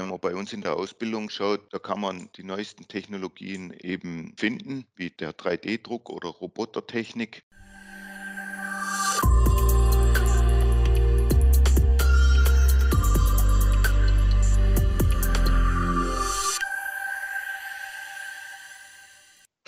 Wenn man bei uns in der Ausbildung schaut, da kann man die neuesten Technologien eben finden, wie der 3D-Druck oder Robotertechnik.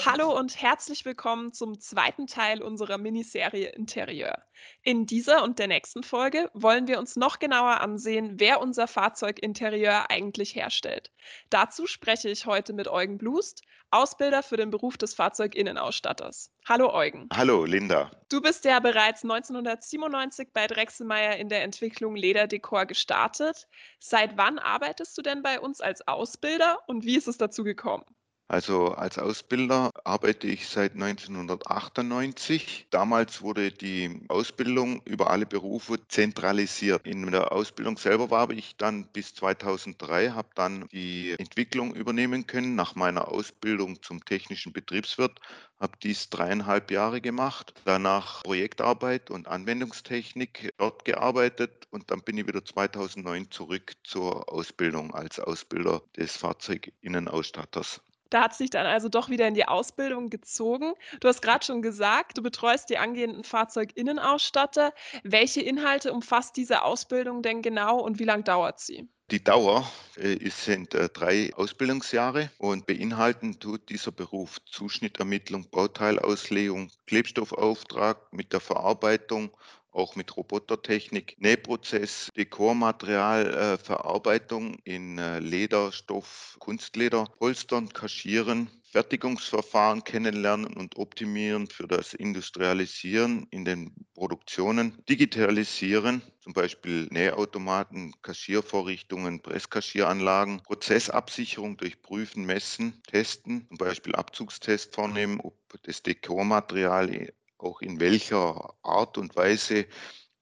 Hallo und herzlich willkommen zum zweiten Teil unserer Miniserie Interieur. In dieser und der nächsten Folge wollen wir uns noch genauer ansehen, wer unser Fahrzeuginterieur eigentlich herstellt. Dazu spreche ich heute mit Eugen Blust, Ausbilder für den Beruf des Fahrzeuginnenausstatters. Hallo Eugen. Hallo Linda. Du bist ja bereits 1997 bei Drechselmeier in der Entwicklung Lederdekor gestartet. Seit wann arbeitest du denn bei uns als Ausbilder und wie ist es dazu gekommen? Also als Ausbilder arbeite ich seit 1998. Damals wurde die Ausbildung über alle Berufe zentralisiert. In der Ausbildung selber war ich dann bis 2003, habe dann die Entwicklung übernehmen können nach meiner Ausbildung zum technischen Betriebswirt, habe dies dreieinhalb Jahre gemacht, danach Projektarbeit und Anwendungstechnik dort gearbeitet und dann bin ich wieder 2009 zurück zur Ausbildung als Ausbilder des Fahrzeuginnenausstatters. Da hat sich dann also doch wieder in die Ausbildung gezogen. Du hast gerade schon gesagt, du betreust die angehenden Fahrzeuginnenausstatter. Welche Inhalte umfasst diese Ausbildung denn genau und wie lang dauert sie? Die Dauer äh, sind äh, drei Ausbildungsjahre und beinhalten tut dieser Beruf Zuschnittermittlung, Bauteilauslegung, Klebstoffauftrag mit der Verarbeitung auch mit Robotertechnik, Nähprozess, Dekormaterial, äh, in äh, Leder, Stoff, Kunstleder, Polstern, Kaschieren, Fertigungsverfahren kennenlernen und optimieren für das Industrialisieren in den Produktionen, digitalisieren, zum Beispiel Nähautomaten, Kaschiervorrichtungen, Presskaschieranlagen, Prozessabsicherung durch Prüfen, Messen, Testen, zum Beispiel Abzugstest vornehmen, ob das Dekormaterial auch in welcher Art und Weise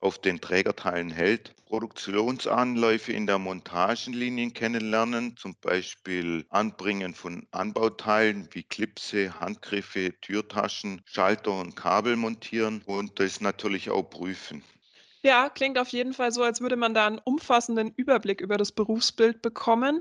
auf den Trägerteilen hält. Produktionsanläufe in der Montagenlinien kennenlernen, zum Beispiel Anbringen von Anbauteilen wie Klipse, Handgriffe, Türtaschen, Schalter und Kabel montieren und das natürlich auch prüfen. Ja, klingt auf jeden Fall so, als würde man da einen umfassenden Überblick über das Berufsbild bekommen.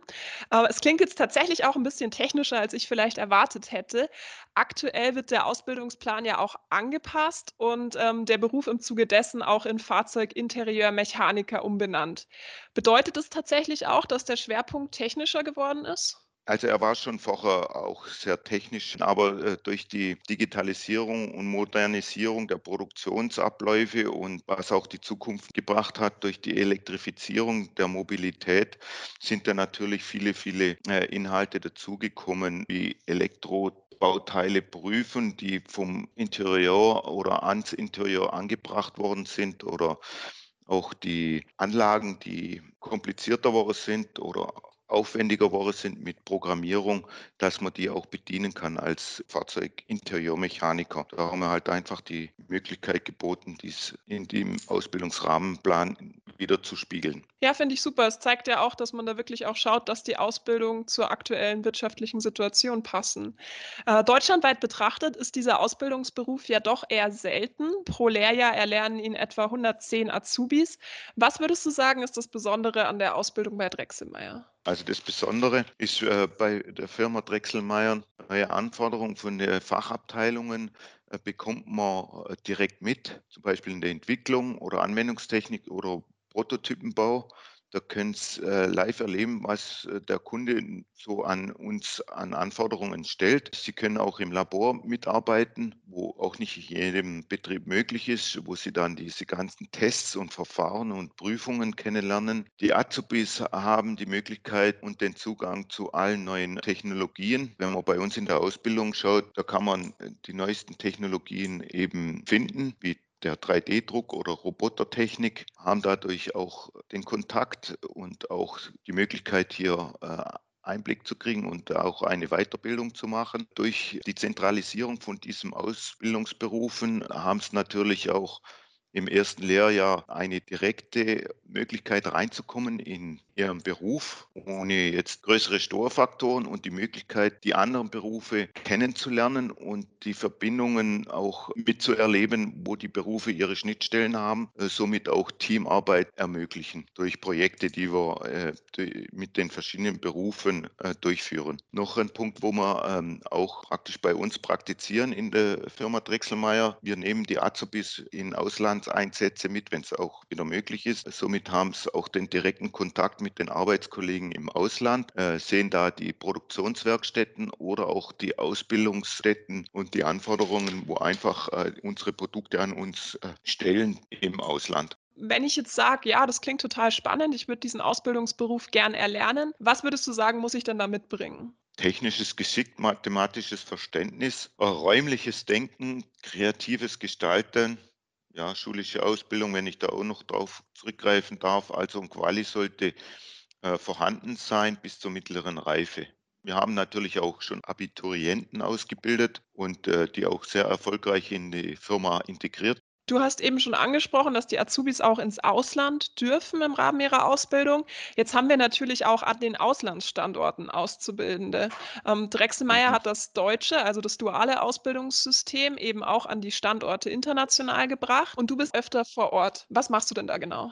Aber es klingt jetzt tatsächlich auch ein bisschen technischer, als ich vielleicht erwartet hätte. Aktuell wird der Ausbildungsplan ja auch angepasst und, ähm, der Beruf im Zuge dessen auch in Fahrzeuginterieurmechaniker umbenannt. Bedeutet es tatsächlich auch, dass der Schwerpunkt technischer geworden ist? Also er war schon vorher auch sehr technisch, aber äh, durch die Digitalisierung und Modernisierung der Produktionsabläufe und was auch die Zukunft gebracht hat durch die Elektrifizierung der Mobilität, sind da natürlich viele, viele äh, Inhalte dazugekommen, wie Elektrobauteile prüfen, die vom Interieur oder ans Interieur angebracht worden sind oder auch die Anlagen, die komplizierter geworden sind oder aufwendiger geworden sind mit Programmierung, dass man die auch bedienen kann als Fahrzeuginterieurmechaniker. Da haben wir halt einfach die Möglichkeit geboten, dies in dem Ausbildungsrahmenplan wieder zu spiegeln. Ja, finde ich super. Es zeigt ja auch, dass man da wirklich auch schaut, dass die Ausbildung zur aktuellen wirtschaftlichen Situation passen. Äh, deutschlandweit betrachtet ist dieser Ausbildungsberuf ja doch eher selten. Pro Lehrjahr erlernen ihn etwa 110 Azubis. Was würdest du sagen, ist das Besondere an der Ausbildung bei Drechselmeier? Also das Besondere ist äh, bei der Firma Drechselmeier neue Anforderungen von den Fachabteilungen äh, bekommt man äh, direkt mit, zum Beispiel in der Entwicklung oder Anwendungstechnik oder Prototypenbau. Da können Sie äh, live erleben, was äh, der Kunde so an uns an Anforderungen stellt. Sie können auch im Labor mitarbeiten, wo auch nicht jedem Betrieb möglich ist, wo Sie dann diese ganzen Tests und Verfahren und Prüfungen kennenlernen. Die Azubis haben die Möglichkeit und den Zugang zu allen neuen Technologien. Wenn man bei uns in der Ausbildung schaut, da kann man äh, die neuesten Technologien eben finden, wie der 3D-Druck oder Robotertechnik, haben dadurch auch den Kontakt und auch die Möglichkeit, hier äh, Einblick zu kriegen und auch eine Weiterbildung zu machen. Durch die Zentralisierung von diesen Ausbildungsberufen haben es natürlich auch im ersten Lehrjahr eine direkte Möglichkeit reinzukommen in ihren Beruf, ohne jetzt größere Störfaktoren und die Möglichkeit, die anderen Berufe kennenzulernen und die Verbindungen auch mitzuerleben, wo die Berufe ihre Schnittstellen haben, äh, somit auch Teamarbeit ermöglichen durch Projekte, die wir äh, mit den verschiedenen Berufen äh, durchführen. Noch ein Punkt, wo wir ähm, auch praktisch bei uns praktizieren in der Firma Drechselmeier. Wir nehmen die Azubis in Auslandseinsätze mit, wenn es auch wieder möglich ist. Somit haben sie auch den direkten Kontakt mit den Arbeitskollegen im Ausland, äh, sehen da die Produktionswerkstätten oder auch die Ausbildungsstätten und die Anforderungen, wo einfach äh, unsere Produkte an uns äh, stellen im Ausland. Wenn ich jetzt sage: „Ja, das klingt total spannend, ich würde diesen Ausbildungsberuf gern erlernen“, was würdest du sagen, muss ich denn da mitbringen? Technisches Geschick, mathematisches Verständnis, äh, räumliches Denken, kreatives Gestalten, ja, schulische Ausbildung, wenn ich da auch noch drauf zurückgreifen darf. Also 'n Quali sollte, äh, vorhanden sein bis zur mittleren Reife. Wir haben natürlich auch schon Abiturienten ausgebildet und, äh, die auch sehr erfolgreich in die Firma integriert. Du hast eben schon angesprochen, dass die Azubis auch ins Ausland dürfen im Rahmen ihrer Ausbildung. Jetzt haben wir natürlich auch an den Auslandsstandorten Auszubildende. Ähm, Drechselmeier Mhm. hat das deutsche, also das duale Ausbildungssystem eben auch an die Standorte international gebracht und du bist öfter vor Ort. Was machst du denn da genau?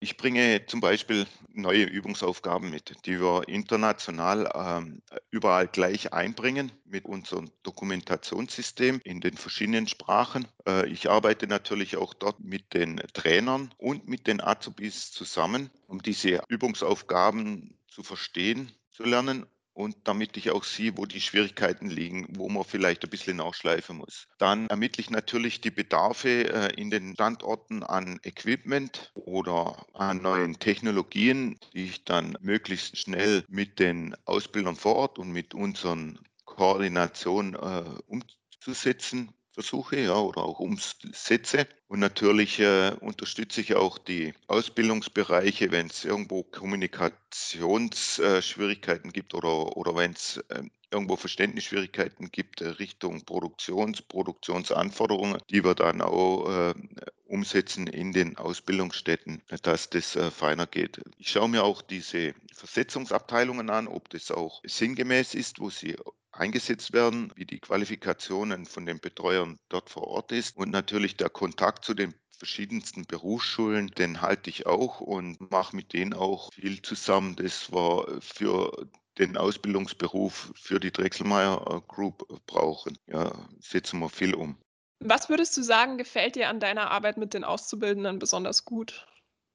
Ich bringe zum Beispiel neue Übungsaufgaben mit, die wir international ähm, überall gleich einbringen mit unserem Dokumentationssystem in den verschiedenen Sprachen. Äh, ich arbeite natürlich auch dort mit den Trainern und mit den Azubis zusammen, um diese Übungsaufgaben zu verstehen, zu lernen und damit ich auch sehe, wo die Schwierigkeiten liegen, wo man vielleicht ein bisschen nachschleifen muss. Dann ermittle ich natürlich die Bedarfe, äh, in den Standorten an Equipment oder an neuen Technologien, die ich dann möglichst schnell mit den Ausbildern vor Ort und mit unseren Koordination, äh, umzusetzen versuche, ja, oder auch umsetze. Und natürlich, äh, unterstütze ich auch die Ausbildungsbereiche, wenn es irgendwo Kommunikationsschwierigkeiten äh, gibt oder oder wenn's, ähm, irgendwo Verständnisschwierigkeiten gibt, äh, Richtung Produktions Produktionsanforderungen, die wir dann auch, äh, umsetzen in den Ausbildungsstätten, dass das, äh, feiner geht. Ich schaue mir auch diese Versetzungsabteilungen an, ob das auch sinngemäß ist, wo sie eingesetzt werden, wie die Qualifikationen von den Betreuern dort vor Ort ist und natürlich der Kontakt zu den verschiedensten Berufsschulen, den halte ich auch und mache mit denen auch viel zusammen. Das wir für den Ausbildungsberuf für die Drechselmeier äh, Group brauchen. Ja, setzen wir viel um. Was würdest du sagen, gefällt dir an deiner Arbeit mit den Auszubildenden besonders gut?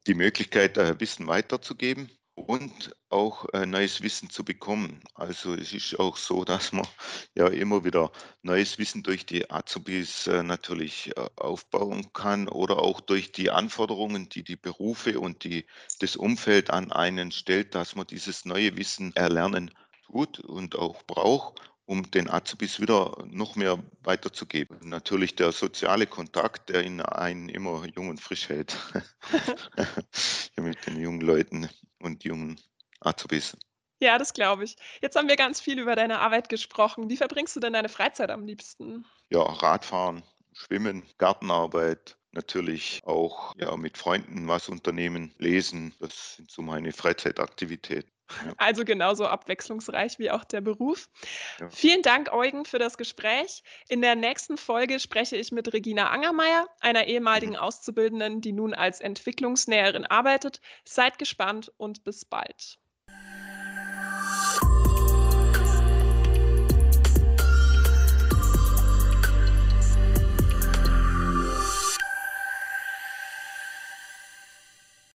Die Möglichkeit, Wissen weiterzugeben und auch, äh, neues Wissen zu bekommen. Also, es ist auch so, dass man ja immer wieder neues Wissen durch die Azubis, äh, natürlich, äh, aufbauen kann oder auch durch die Anforderungen, die die Berufe und die das Umfeld an einen stellt, dass man dieses neue Wissen erlernen tut und auch braucht, um den Azubis wieder noch mehr weiterzugeben. Natürlich der soziale Kontakt, der ihn einen immer jung und frisch hält. Mit den jungen Leuten und jungen Azubis. Ja, das glaube ich. Jetzt haben wir ganz viel über deine Arbeit gesprochen. Wie verbringst du denn deine Freizeit am liebsten? Ja, Radfahren, Schwimmen, Gartenarbeit, natürlich auch, ja, mit Freunden was unternehmen, lesen. Das sind so meine Freizeitaktivitäten. Also genauso abwechslungsreich wie auch der Beruf. ja. Vielen Dank, Eugen, für das Gespräch. In der nächsten Folge spreche ich mit Regina Angermeier, einer ehemaligen Auszubildenden, die nun als Entwicklungsnäherin arbeitet. Seid gespannt und bis bald.